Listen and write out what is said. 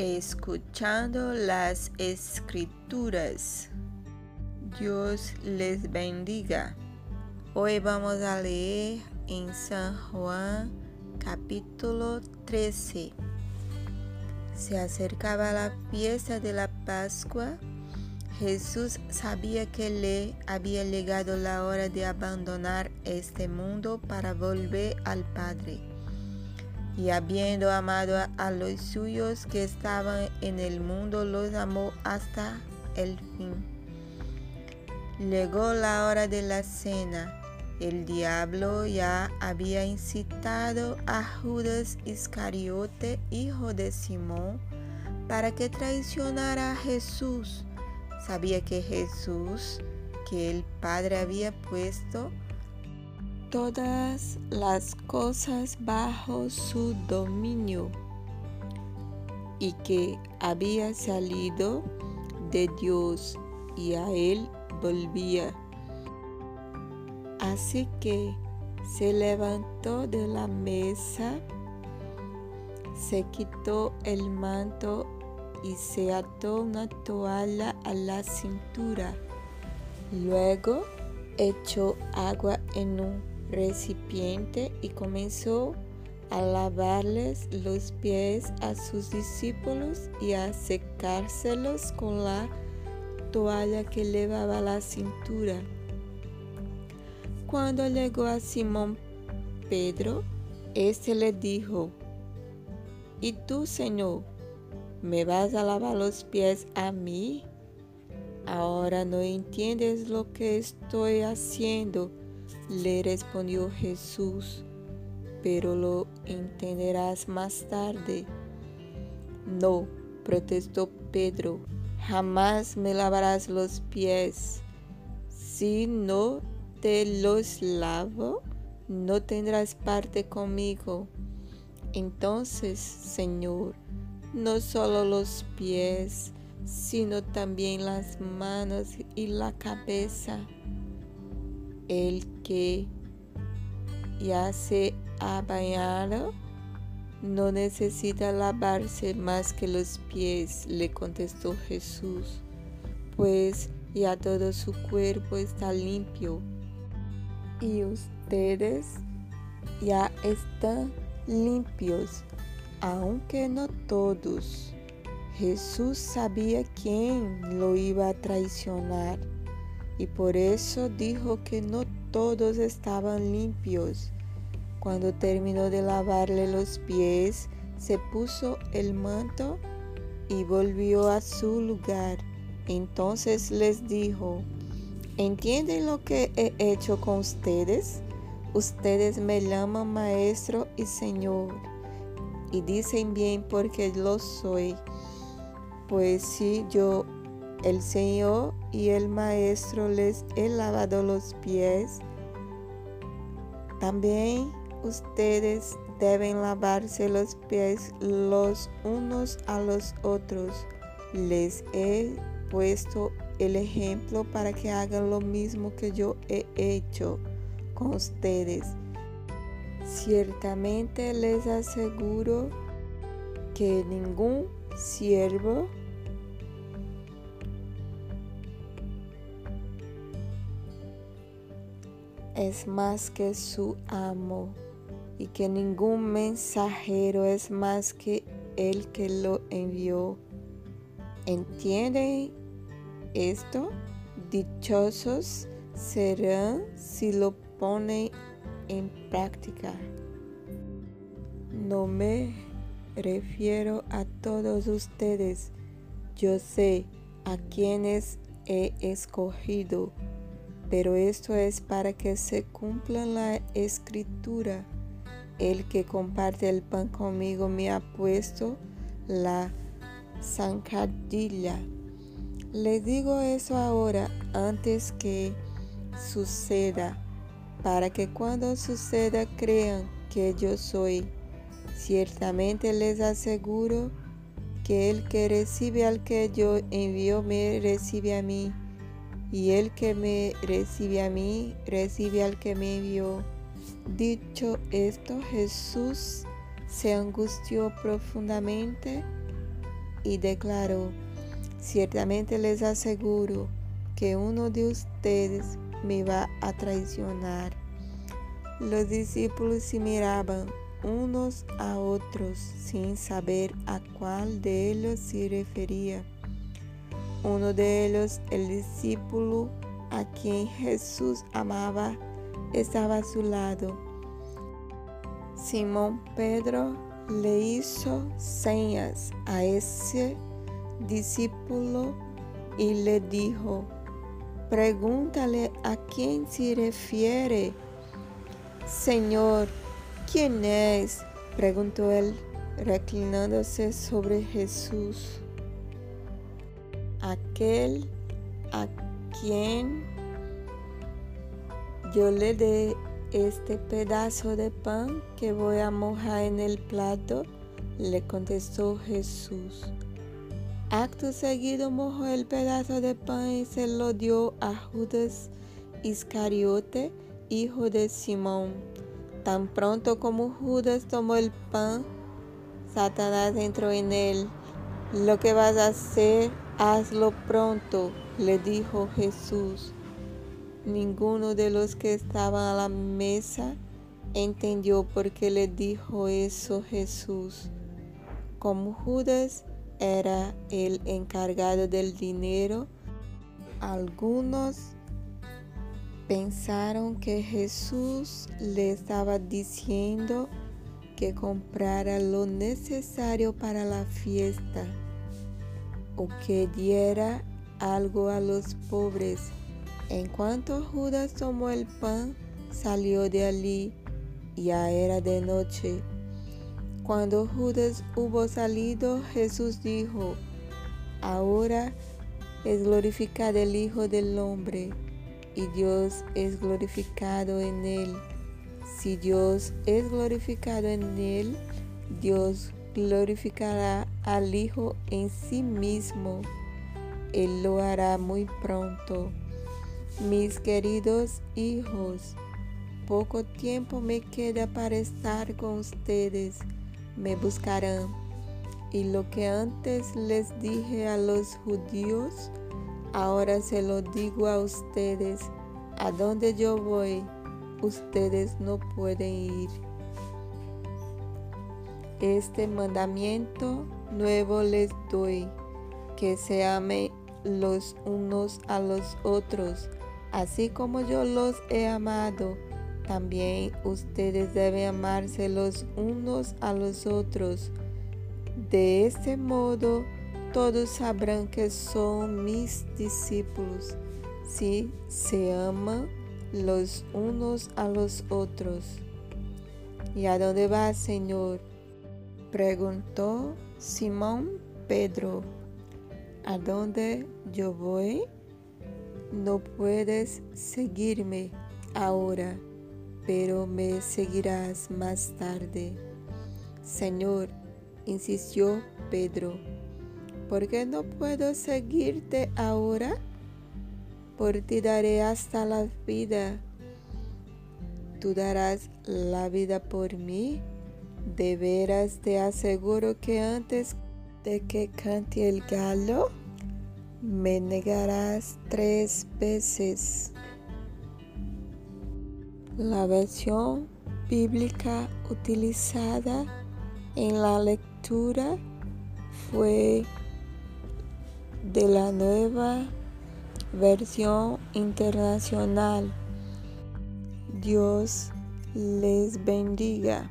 escuchando las escrituras. Dios les bendiga. Hoy vamos a leer en San Juan capítulo 13. Se acercaba la fiesta de la Pascua. Jesús sabía que le había llegado la hora de abandonar este mundo para volver al Padre. Y habiendo amado a los suyos que estaban en el mundo, los amó hasta el fin. Llegó la hora de la cena. El diablo ya había incitado a Judas Iscariote, hijo de Simón, para que traicionara a Jesús. Sabía que Jesús, que el Padre había puesto todas las cosas bajo su dominio y que había salido de Dios y a él volvía. Así que se levantó de la mesa, se quitó el manto y se ató una toalla a la cintura. Luego echó agua en un recipiente y comenzó a lavarles los pies a sus discípulos y a secárselos con la toalla que llevaba la cintura. Cuando llegó a Simón Pedro, éste le dijo, ¿Y tú, Señor, me vas a lavar los pies a mí? Ahora no entiendes lo que estoy haciendo, le respondió Jesús, pero lo entenderás más tarde. No, protestó Pedro, jamás me lavarás los pies. Si no te los lavo, no tendrás parte conmigo. Entonces, Señor, no solo los pies, sino también las manos y la cabeza. El que ya se ha bañado no necesita lavarse más que los pies, le contestó Jesús, pues ya todo su cuerpo está limpio. Y ustedes ya están limpios, aunque no todos. Jesús sabía quién lo iba a traicionar y por eso dijo que no todos estaban limpios. Cuando terminó de lavarle los pies, se puso el manto y volvió a su lugar. Entonces les dijo, ¿entienden lo que he hecho con ustedes? Ustedes me llaman maestro y señor, y dicen bien porque lo soy. Pues si yo, el Señor y el Maestro, les he lavado los pies, también ustedes deben lavarse los pies los unos a los otros. Les he puesto el ejemplo para que hagan lo mismo que yo he hecho con ustedes. Ciertamente les aseguro que ningún siervo es más que su amo y que ningún mensajero es más que el que lo envió. ¿Entienden esto? Dichosos serán si lo ponen en práctica. No me refiero a todos ustedes. Yo sé a quienes he escogido pero esto es para que se cumpla la escritura. El que comparte el pan conmigo me ha puesto la zancadilla. Le digo eso ahora antes que suceda, para que cuando suceda crean que yo soy. Ciertamente les aseguro que el que recibe al que yo envío me recibe a mí y el que me recibe a mí, recibe al que me envió. Dicho esto, Jesús se angustió profundamente y declaró, ciertamente les aseguro que uno de ustedes me va a traicionar. Los discípulos se miraban unos a otros sin saber a cuál de ellos se refería. Uno de ellos, el discípulo a quien Jesús amaba, estaba a su lado. Simón Pedro le hizo señas a ese discípulo y le dijo, pregúntale a quién se refiere. Señor, ¿quién es? preguntó él, reclinándose sobre Jesús. Aquel a quien yo le dé este pedazo de pan que voy a mojar en el plato, le contestó Jesús. Acto seguido mojó el pedazo de pan y se lo dio a Judas Iscariote, hijo de Simón. Tan pronto como Judas tomó el pan, Satanás entró en él. Lo que vas a hacer, hazlo pronto, le dijo Jesús. Ninguno de los que estaban a la mesa entendió por qué le dijo eso Jesús. Como Judas era el encargado del dinero, algunos pensaron que Jesús le estaba diciendo que comprara lo necesario para la fiesta o que diera algo a los pobres en cuanto Judas tomó el pan, salió de allí, ya era de noche. Cuando Judas hubo salido, Jesús dijo, ahora es glorificado el Hijo del Hombre, y Dios es glorificado en él. Si Dios es glorificado en él, Dios glorificará al Hijo en sí mismo. Él lo hará muy pronto. Mis queridos hijos, poco tiempo me queda para estar con ustedes. Me buscarán. Y lo que antes les dije a los judíos, ahora se lo digo a ustedes. A donde yo voy, ustedes no pueden ir. Este mandamiento nuevo les doy, que se amen los unos a los otros Así como yo los he amado, también ustedes deben amarse los unos a los otros. De este modo, todos sabrán que son mis discípulos si se aman los unos a los otros. ¿Y a dónde va, Señor? Preguntó Simón Pedro. ¿A dónde yo voy? No puedes seguirme ahora, pero me seguirás más tarde. Señor, insistió Pedro, ¿por qué no puedo seguirte ahora? Por ti daré hasta la vida. ¿Tú darás la vida por mí? De veras te aseguro que antes de que cante el galo, me negarás tres veces. La versión bíblica utilizada en la lectura fue de la nueva versión internacional. Dios les bendiga.